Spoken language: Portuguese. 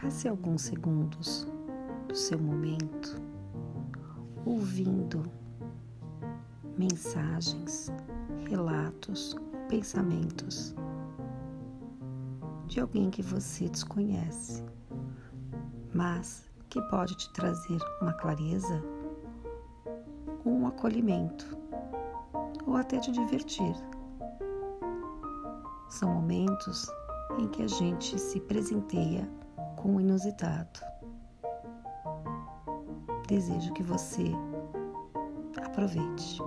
Passe alguns segundos do seu momento ouvindo mensagens, relatos, pensamentos de alguém que você desconhece, mas que pode te trazer uma clareza, um acolhimento ou até te divertir. São momentos em que a gente se presenteia com o inusitado. Desejo que você aproveite.